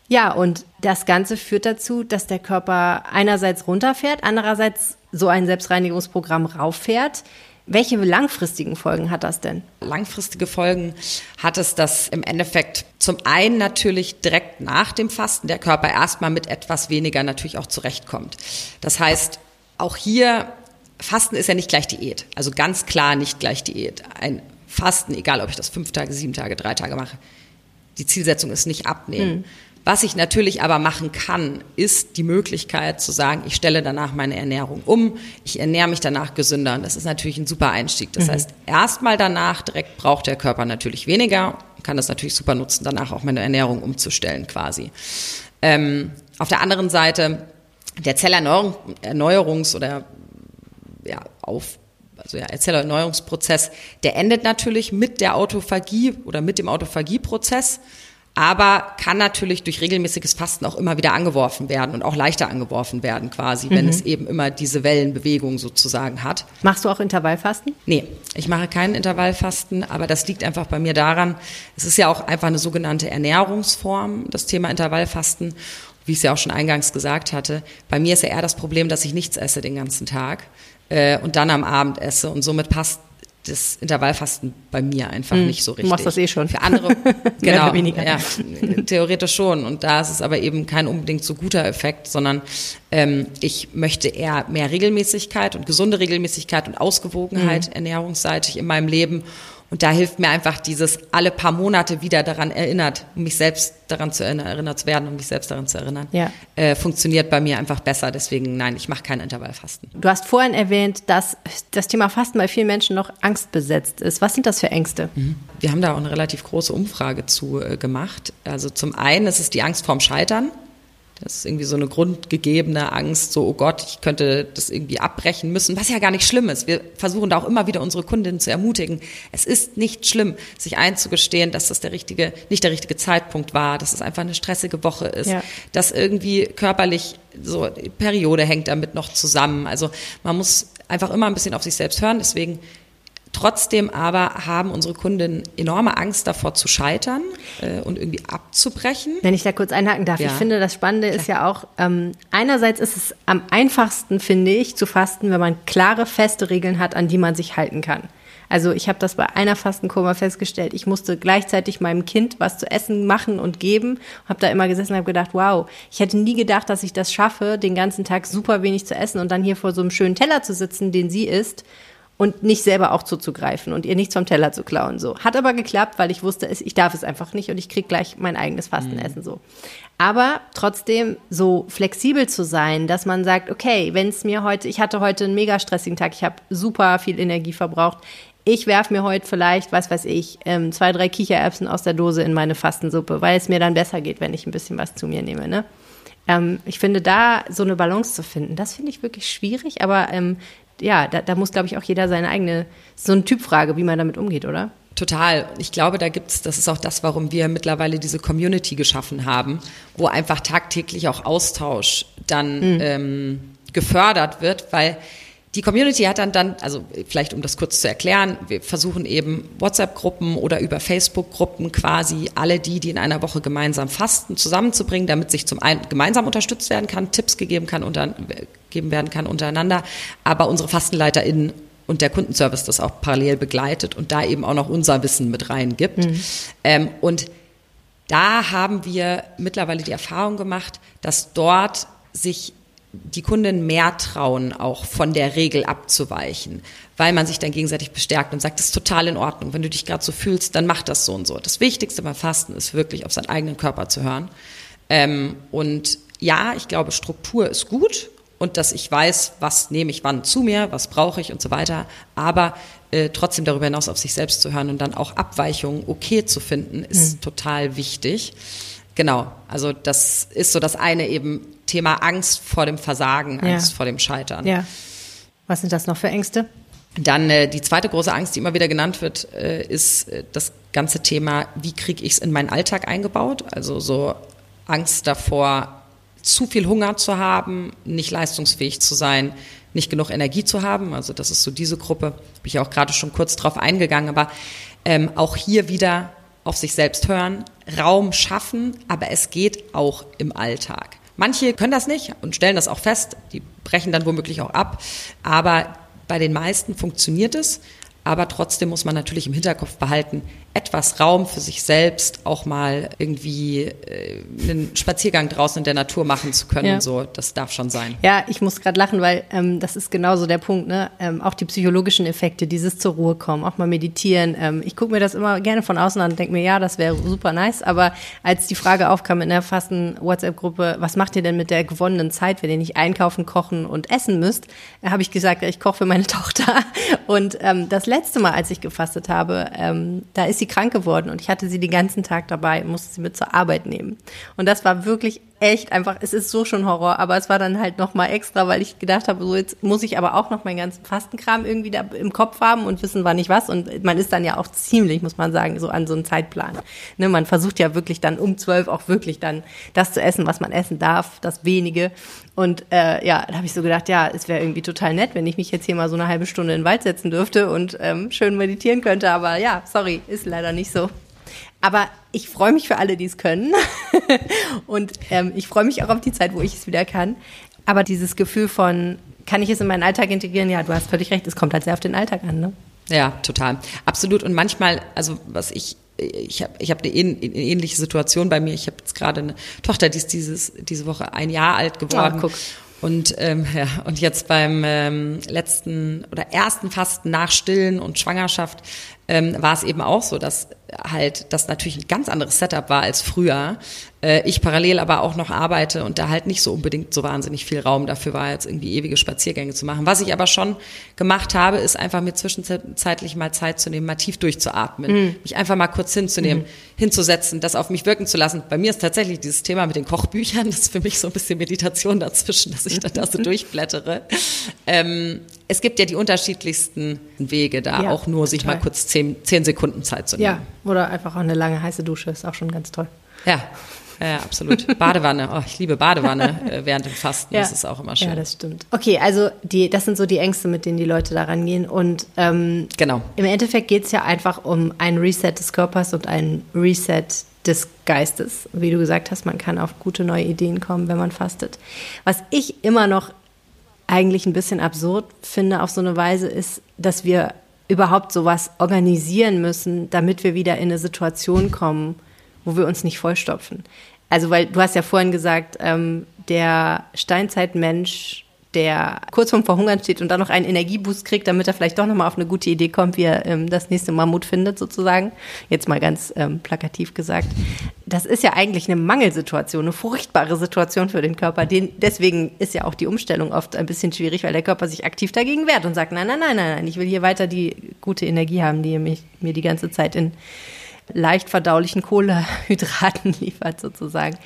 Speaker 1: Ja, und das Ganze führt dazu, dass der Körper einerseits runterfährt, andererseits so ein Selbstreinigungsprogramm rauffährt. Welche langfristigen Folgen hat das denn?
Speaker 3: Langfristige Folgen hat es, dass im Endeffekt zum einen natürlich direkt nach dem Fasten der Körper erstmal mit etwas weniger natürlich auch zurechtkommt. Das heißt, auch hier, Fasten ist ja nicht gleich Diät. Also ganz klar nicht gleich Diät. Ein Fasten, egal ob ich das fünf Tage, sieben Tage, drei Tage mache, die Zielsetzung ist nicht abnehmen. Mhm. Was ich natürlich aber machen kann, ist die Möglichkeit zu sagen, ich stelle danach meine Ernährung um, ich ernähre mich danach gesünder. Und das ist natürlich ein super Einstieg. Das mhm. heißt, erstmal danach direkt braucht der Körper natürlich weniger, kann das natürlich super nutzen, danach auch meine Ernährung umzustellen quasi. Ähm, auf der anderen Seite, der Zellerneuerungs- oder ja, auf also ja, Zellerneuerungsprozess, der endet natürlich mit der Autophagie oder mit dem Autophagieprozess aber kann natürlich durch regelmäßiges Fasten auch immer wieder angeworfen werden und auch leichter angeworfen werden quasi, wenn mhm. es eben immer diese Wellenbewegung sozusagen hat.
Speaker 1: Machst du auch Intervallfasten?
Speaker 3: Nee, ich mache kein Intervallfasten, aber das liegt einfach bei mir daran, es ist ja auch einfach eine sogenannte Ernährungsform, das Thema Intervallfasten. Wie ich es ja auch schon eingangs gesagt hatte, bei mir ist ja eher das Problem, dass ich nichts esse den ganzen Tag äh, und dann am Abend esse und somit passt das Intervallfasten bei mir einfach hm, nicht so richtig. Du
Speaker 1: machst das eh schon.
Speaker 3: Für andere, genau, ja, theoretisch schon. Und da ist es aber eben kein unbedingt so guter Effekt, sondern ähm, ich möchte eher mehr Regelmäßigkeit und gesunde Regelmäßigkeit und Ausgewogenheit mhm. ernährungsseitig in meinem Leben. Und da hilft mir einfach dieses alle paar Monate wieder daran erinnert, um mich selbst daran zu erinnern, erinnert zu werden, um mich selbst daran zu erinnern, ja. äh, funktioniert bei mir einfach besser. Deswegen nein, ich mache kein Intervallfasten.
Speaker 1: Du hast vorhin erwähnt, dass das Thema Fasten bei vielen Menschen noch angstbesetzt ist. Was sind das für Ängste?
Speaker 3: Mhm. Wir haben da auch eine relativ große Umfrage zu äh, gemacht. Also zum einen ist es die Angst vorm Scheitern. Das ist irgendwie so eine grundgegebene Angst, so, oh Gott, ich könnte das irgendwie abbrechen müssen, was ja gar nicht schlimm ist. Wir versuchen da auch immer wieder unsere Kundinnen zu ermutigen. Es ist nicht schlimm, sich einzugestehen, dass das der richtige, nicht der richtige Zeitpunkt war, dass es einfach eine stressige Woche ist, ja. dass irgendwie körperlich so, die Periode hängt damit noch zusammen. Also man muss einfach immer ein bisschen auf sich selbst hören. Deswegen Trotzdem aber haben unsere Kunden enorme Angst davor zu scheitern äh, und irgendwie abzubrechen.
Speaker 1: Wenn ich da kurz einhaken darf, ja. ich finde, das Spannende Klar. ist ja auch, ähm, einerseits ist es am einfachsten, finde ich, zu fasten, wenn man klare, feste Regeln hat, an die man sich halten kann. Also ich habe das bei einer Fastenkurve festgestellt. Ich musste gleichzeitig meinem Kind was zu essen machen und geben. Habe da immer gesessen und habe gedacht, wow, ich hätte nie gedacht, dass ich das schaffe, den ganzen Tag super wenig zu essen und dann hier vor so einem schönen Teller zu sitzen, den sie isst und nicht selber auch zuzugreifen und ihr nichts vom Teller zu klauen. So hat aber geklappt, weil ich wusste, ich darf es einfach nicht und ich krieg gleich mein eigenes Fastenessen mhm. so. Aber trotzdem so flexibel zu sein, dass man sagt, okay, wenn es mir heute, ich hatte heute einen mega stressigen Tag, ich habe super viel Energie verbraucht. Ich werf mir heute vielleicht, was weiß ich, ähm, zwei, drei Kichererbsen aus der Dose in meine Fastensuppe, weil es mir dann besser geht, wenn ich ein bisschen was zu mir nehme. Ne? Ähm, ich finde, da so eine Balance zu finden, das finde ich wirklich schwierig, aber ähm, ja, da, da muss, glaube ich, auch jeder seine eigene, so eine Typfrage, wie man damit umgeht, oder?
Speaker 3: Total. Ich glaube, da gibt's, das ist auch das, warum wir mittlerweile diese Community geschaffen haben, wo einfach tagtäglich auch Austausch dann mhm. ähm, gefördert wird, weil die Community hat dann dann, also vielleicht um das kurz zu erklären, wir versuchen eben WhatsApp-Gruppen oder über Facebook-Gruppen quasi alle die, die in einer Woche gemeinsam fasten, zusammenzubringen, damit sich zum einen gemeinsam unterstützt werden kann, Tipps gegeben kann unter, gegeben werden kann untereinander, aber unsere FastenleiterInnen und der Kundenservice das auch parallel begleitet und da eben auch noch unser Wissen mit reingibt. Mhm. Ähm, und da haben wir mittlerweile die Erfahrung gemacht, dass dort sich die Kunden mehr trauen, auch von der Regel abzuweichen, weil man sich dann gegenseitig bestärkt und sagt, das ist total in Ordnung. Wenn du dich gerade so fühlst, dann mach das so und so. Das Wichtigste beim Fasten ist wirklich auf seinen eigenen Körper zu hören. Ähm, und ja, ich glaube, Struktur ist gut und dass ich weiß, was nehme ich wann zu mir, was brauche ich und so weiter. Aber äh, trotzdem darüber hinaus auf sich selbst zu hören und dann auch Abweichungen okay zu finden, ist mhm. total wichtig. Genau, also das ist so das eine eben Thema Angst vor dem Versagen, Angst ja. vor dem Scheitern.
Speaker 1: Ja. Was sind das noch für Ängste?
Speaker 3: Dann äh, die zweite große Angst, die immer wieder genannt wird, äh, ist äh, das ganze Thema, wie kriege ich es in meinen Alltag eingebaut? Also so Angst davor, zu viel Hunger zu haben, nicht leistungsfähig zu sein, nicht genug Energie zu haben. Also das ist so diese Gruppe, bin ich auch gerade schon kurz drauf eingegangen, aber ähm, auch hier wieder auf sich selbst hören, Raum schaffen, aber es geht auch im Alltag. Manche können das nicht und stellen das auch fest, die brechen dann womöglich auch ab, aber bei den meisten funktioniert es, aber trotzdem muss man natürlich im Hinterkopf behalten, etwas Raum für sich selbst auch mal irgendwie äh, einen Spaziergang draußen in der Natur machen zu können. Ja. So, das darf schon sein.
Speaker 1: Ja, ich muss gerade lachen, weil ähm, das ist genauso der Punkt. Ne? Ähm, auch die psychologischen Effekte, dieses zur Ruhe kommen, auch mal meditieren. Ähm, ich gucke mir das immer gerne von außen an und denke mir, ja, das wäre super nice. Aber als die Frage aufkam in der fasten WhatsApp-Gruppe, was macht ihr denn mit der gewonnenen Zeit, wenn ihr nicht einkaufen, kochen und essen müsst, äh, habe ich gesagt, ich koche für meine Tochter. Und ähm, das letzte Mal, als ich gefastet habe, ähm, da ist sie krank geworden und ich hatte sie den ganzen Tag dabei, musste sie mit zur Arbeit nehmen. Und das war wirklich echt einfach, es ist so schon Horror, aber es war dann halt nochmal extra, weil ich gedacht habe, so jetzt muss ich aber auch noch meinen ganzen Fastenkram irgendwie da im Kopf haben und wissen, wann ich was. Und man ist dann ja auch ziemlich, muss man sagen, so an so einem Zeitplan. Ne, man versucht ja wirklich dann um zwölf auch wirklich dann das zu essen, was man essen darf, das wenige. Und äh, ja, da habe ich so gedacht, ja, es wäre irgendwie total nett, wenn ich mich jetzt hier mal so eine halbe Stunde in den Wald setzen dürfte und ähm, schön meditieren könnte. Aber ja, sorry, ist leider nicht so. Aber ich freue mich für alle, die es können. und ähm, ich freue mich auch auf die Zeit, wo ich es wieder kann. Aber dieses Gefühl von, kann ich es in meinen Alltag integrieren? Ja, du hast völlig recht, es kommt halt sehr auf den Alltag an. Ne?
Speaker 3: Ja, total. Absolut. Und manchmal, also was ich ich habe ich hab eine, ähnliche Situation bei mir. Ich habe jetzt gerade eine Tochter, die ist dieses, diese Woche ein Jahr alt geworden. Oh, guck. Und, ähm, ja, und jetzt beim ähm, letzten oder ersten Fasten nach Stillen und Schwangerschaft ähm, war es eben auch so, dass halt das natürlich ein ganz anderes Setup war als früher. Äh, ich parallel aber auch noch arbeite und da halt nicht so unbedingt so wahnsinnig viel Raum dafür war, jetzt irgendwie ewige Spaziergänge zu machen. Was ich aber schon gemacht habe, ist einfach mir zwischenzeitlich mal Zeit zu nehmen, mal tief durchzuatmen, mhm. mich einfach mal kurz hinzunehmen, mhm. hinzusetzen, das auf mich wirken zu lassen. Bei mir ist tatsächlich dieses Thema mit den Kochbüchern, das ist für mich so ein bisschen Meditation dazwischen, dass ich dann da so durchblättere. Ähm, es gibt ja die unterschiedlichsten Wege da, ja, auch nur sich mal kurz zehn, zehn Sekunden Zeit zu nehmen. Ja,
Speaker 1: oder einfach auch eine lange heiße Dusche, ist auch schon ganz toll.
Speaker 3: Ja, ja, absolut. Badewanne. Oh, ich liebe Badewanne äh, während dem Fasten. Ja. Das ist auch immer schön.
Speaker 1: Ja, das stimmt. Okay, also die, das sind so die Ängste, mit denen die Leute da rangehen. Und ähm,
Speaker 3: genau.
Speaker 1: im Endeffekt geht es ja einfach um ein Reset des Körpers und ein Reset des Geistes. Wie du gesagt hast, man kann auf gute neue Ideen kommen, wenn man fastet. Was ich immer noch eigentlich ein bisschen absurd finde auf so eine Weise, ist, dass wir überhaupt sowas organisieren müssen, damit wir wieder in eine Situation kommen, wo wir uns nicht vollstopfen. Also, weil du hast ja vorhin gesagt, ähm, der Steinzeitmensch der kurz vorm Verhungern steht und dann noch einen Energieboost kriegt, damit er vielleicht doch nochmal auf eine gute Idee kommt, wie er ähm, das nächste Mammut findet, sozusagen. Jetzt mal ganz ähm, plakativ gesagt. Das ist ja eigentlich eine Mangelsituation, eine furchtbare Situation für den Körper. Den, deswegen ist ja auch die Umstellung oft ein bisschen schwierig, weil der Körper sich aktiv dagegen wehrt und sagt, nein, nein, nein, nein, nein, ich will hier weiter die gute Energie haben, die mich, mir die ganze Zeit in leicht verdaulichen Kohlehydraten liefert, sozusagen.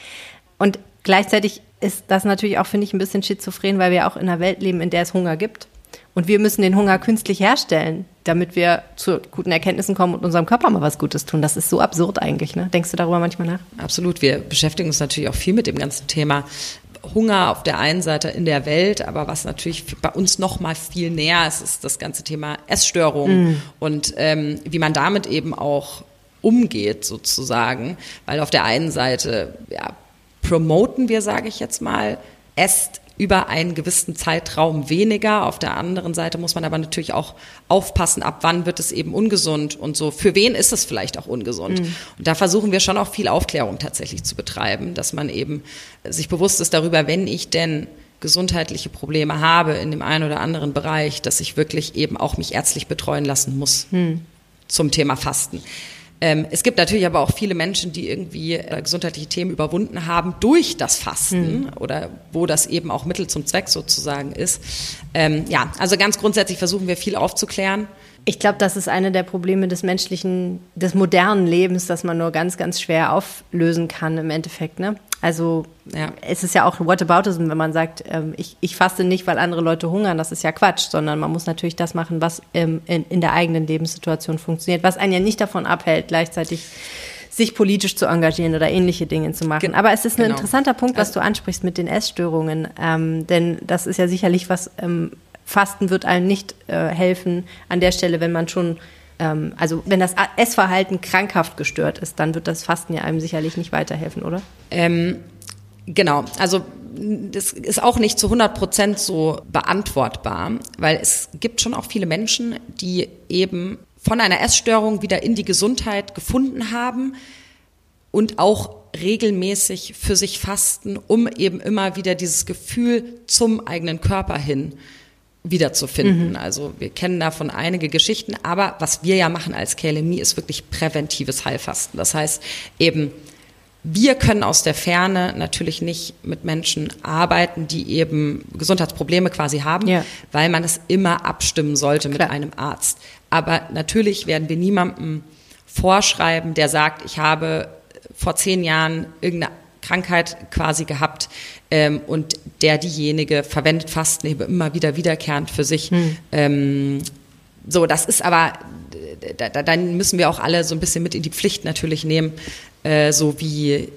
Speaker 1: Und gleichzeitig ist das natürlich auch, finde ich, ein bisschen schizophren, weil wir auch in einer Welt leben, in der es Hunger gibt. Und wir müssen den Hunger künstlich herstellen, damit wir zu guten Erkenntnissen kommen und unserem Körper mal was Gutes tun. Das ist so absurd eigentlich. Ne? Denkst du darüber manchmal nach?
Speaker 3: Absolut. Wir beschäftigen uns natürlich auch viel mit dem ganzen Thema Hunger auf der einen Seite in der Welt, aber was natürlich bei uns noch mal viel näher ist, ist das ganze Thema Essstörungen mm. und ähm, wie man damit eben auch umgeht sozusagen, weil auf der einen Seite ja, promoten wir, sage ich jetzt mal, esst über einen gewissen Zeitraum weniger. Auf der anderen Seite muss man aber natürlich auch aufpassen, ab wann wird es eben ungesund und so. Für wen ist es vielleicht auch ungesund? Mhm. Und da versuchen wir schon auch viel Aufklärung tatsächlich zu betreiben, dass man eben sich bewusst ist darüber, wenn ich denn gesundheitliche Probleme habe in dem einen oder anderen Bereich, dass ich wirklich eben auch mich ärztlich betreuen lassen muss mhm. zum Thema Fasten. Ähm, es gibt natürlich aber auch viele Menschen, die irgendwie äh, gesundheitliche Themen überwunden haben durch das Fasten mhm. oder wo das eben auch Mittel zum Zweck sozusagen ist. Ähm, ja, also ganz grundsätzlich versuchen wir viel aufzuklären.
Speaker 1: Ich glaube, das ist eine der Probleme des menschlichen, des modernen Lebens, das man nur ganz, ganz schwer auflösen kann im Endeffekt. Ne? Also ja. es ist ja auch Whataboutism, wenn man sagt, ähm, ich, ich faste nicht, weil andere Leute hungern, das ist ja Quatsch, sondern man muss natürlich das machen, was ähm, in, in der eigenen Lebenssituation funktioniert, was einen ja nicht davon abhält, gleichzeitig sich politisch zu engagieren oder ähnliche Dinge zu machen. Aber es ist ein genau. interessanter Punkt, was also du ansprichst mit den Essstörungen, ähm, denn das ist ja sicherlich was, ähm, Fasten wird einem nicht äh, helfen an der Stelle, wenn man schon ähm, also wenn das Essverhalten krankhaft gestört ist, dann wird das Fasten ja einem sicherlich nicht weiterhelfen, oder?
Speaker 3: Ähm, genau, also das ist auch nicht zu 100 Prozent so beantwortbar, weil es gibt schon auch viele Menschen, die eben von einer Essstörung wieder in die Gesundheit gefunden haben und auch regelmäßig für sich fasten, um eben immer wieder dieses Gefühl zum eigenen Körper hin wiederzufinden. Mhm. Also wir kennen davon einige Geschichten, aber was wir ja machen als KLMI ist wirklich präventives Heilfasten. Das heißt eben, wir können aus der Ferne natürlich nicht mit Menschen arbeiten, die eben Gesundheitsprobleme quasi haben, ja. weil man es immer abstimmen sollte Klar. mit einem Arzt. Aber natürlich werden wir niemandem vorschreiben, der sagt, ich habe vor zehn Jahren irgendeine Krankheit quasi gehabt ähm, und der diejenige verwendet Fasten eben immer wieder wiederkehrend für sich. Hm. Ähm, so, das ist aber, da, da, dann müssen wir auch alle so ein bisschen mit in die Pflicht natürlich nehmen, äh, so wie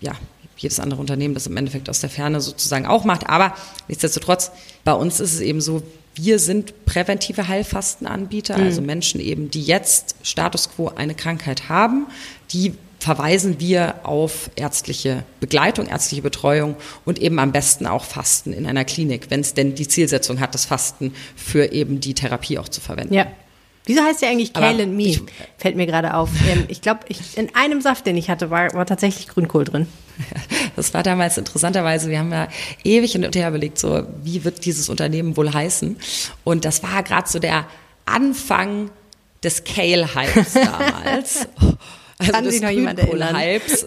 Speaker 3: ja jedes andere Unternehmen das im Endeffekt aus der Ferne sozusagen auch macht. Aber nichtsdestotrotz, bei uns ist es eben so, wir sind präventive Heilfastenanbieter, mhm. also Menschen eben, die jetzt Status quo eine Krankheit haben, die verweisen wir auf ärztliche Begleitung, ärztliche Betreuung und eben am besten auch Fasten in einer Klinik, wenn es denn die Zielsetzung hat, das Fasten für eben die Therapie auch zu verwenden.
Speaker 1: Ja. Wieso heißt der eigentlich Kale and Me? Ich, Fällt mir gerade auf. Ähm, ich glaube, in einem Saft, den ich hatte, war, war tatsächlich Grünkohl drin.
Speaker 3: Das war damals interessanterweise, wir haben ja ewig hin und her überlegt, so, wie wird dieses Unternehmen wohl heißen? Und das war gerade so der Anfang des Kale-Hypes damals. Also
Speaker 1: Kann
Speaker 3: des? Grünkohl-Hypes.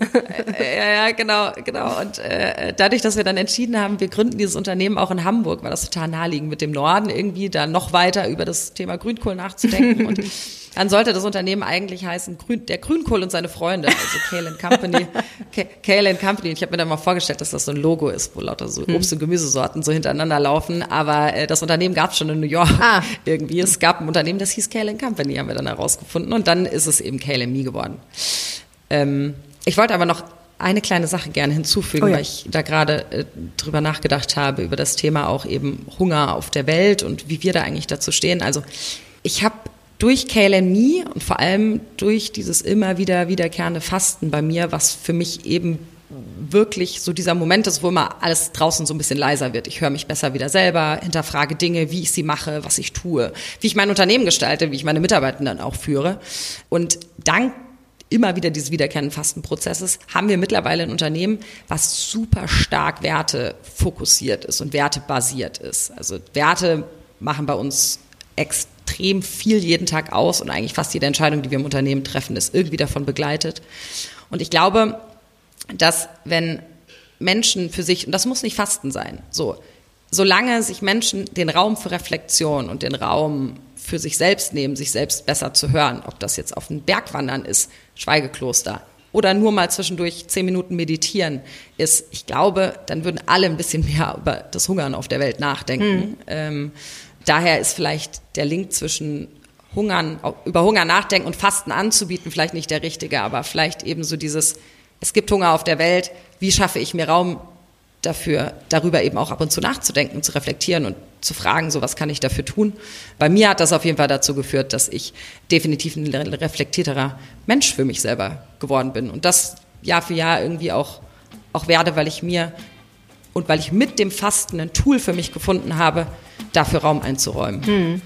Speaker 3: Äh, ja, ja, genau, genau. Und äh, dadurch, dass wir dann entschieden haben, wir gründen dieses Unternehmen auch in Hamburg, war das total naheliegend mit dem Norden irgendwie da noch weiter über das Thema Grünkohl nachzudenken. Und dann sollte das Unternehmen eigentlich heißen Grün, der Grünkohl und seine Freunde, also Kale Company. Kale Company. Ich habe mir dann mal vorgestellt, dass das so ein Logo ist, wo lauter so Obst- und Gemüsesorten so hintereinander laufen. Aber äh, das Unternehmen gab es schon in New York
Speaker 1: Ah.
Speaker 3: irgendwie. Es gab ein Unternehmen, das hieß Kale Company, haben wir dann herausgefunden. Und dann ist es eben Kale Me geworden. Ähm, ich wollte aber noch eine kleine Sache gerne hinzufügen,
Speaker 1: Oh ja.
Speaker 3: weil ich da gerade äh, drüber nachgedacht habe, über das Thema auch eben Hunger auf der Welt und wie wir da eigentlich dazu stehen. Also ich habe durch Me und vor allem durch dieses immer wieder wiederkehrende Fasten bei mir, was für mich eben wirklich so dieser Moment ist, wo immer alles draußen so ein bisschen leiser wird. Ich höre mich besser wieder selber, hinterfrage Dinge, wie ich sie mache, was ich tue, wie ich mein Unternehmen gestalte, wie ich meine Mitarbeitenden auch führe. Und dank immer wieder dieses wiederkehrenden Fastenprozesses haben wir mittlerweile ein Unternehmen, was super stark Werte fokussiert ist und Werte basiert ist. Also Werte machen bei uns extrem viel jeden Tag aus und eigentlich fast jede Entscheidung, die wir im Unternehmen treffen, ist irgendwie davon begleitet. Und ich glaube, dass wenn Menschen für sich, und das muss nicht Fasten sein, so, solange sich Menschen den Raum für Reflexion und den Raum für sich selbst nehmen, sich selbst besser zu hören, ob das jetzt auf den Berg wandern ist, Schweigekloster, oder nur mal zwischendurch zehn Minuten meditieren ist, ich glaube, dann würden alle ein bisschen mehr über das Hungern auf der Welt nachdenken. Ähm, daher ist vielleicht der Link zwischen Hungern, über Hunger nachdenken und Fasten anzubieten, vielleicht nicht der richtige, aber vielleicht eben so dieses, es gibt Hunger auf der Welt, wie schaffe ich mir Raum dafür, darüber eben auch ab und zu nachzudenken, zu reflektieren und zu fragen, so was kann ich dafür tun. Bei mir hat das auf jeden Fall dazu geführt, dass ich definitiv ein reflektierterer Mensch für mich selber geworden bin und das Jahr für Jahr irgendwie auch, auch werde, weil ich mir und weil ich mit dem Fasten ein Tool für mich gefunden habe, dafür Raum einzuräumen.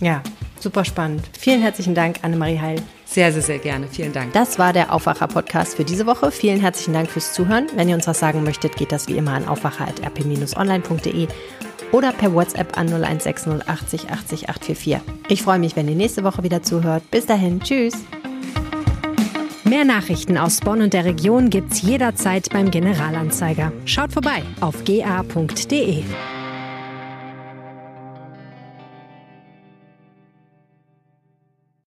Speaker 1: Ja, super spannend. Vielen herzlichen Dank, Annemarie Heil.
Speaker 3: Sehr, sehr, sehr gerne. Vielen Dank.
Speaker 1: Das war der Aufwacher-Podcast für diese Woche. Vielen herzlichen Dank fürs Zuhören. Wenn ihr uns was sagen möchtet, geht das wie immer an aufwacher.rp-online.de oder per WhatsApp an 0160 80 80 844. Ich freue mich, wenn ihr nächste Woche wieder zuhört. Bis dahin, tschüss.
Speaker 4: Mehr Nachrichten aus Bonn und der Region gibt's jederzeit beim Generalanzeiger. Schaut vorbei auf ga.de.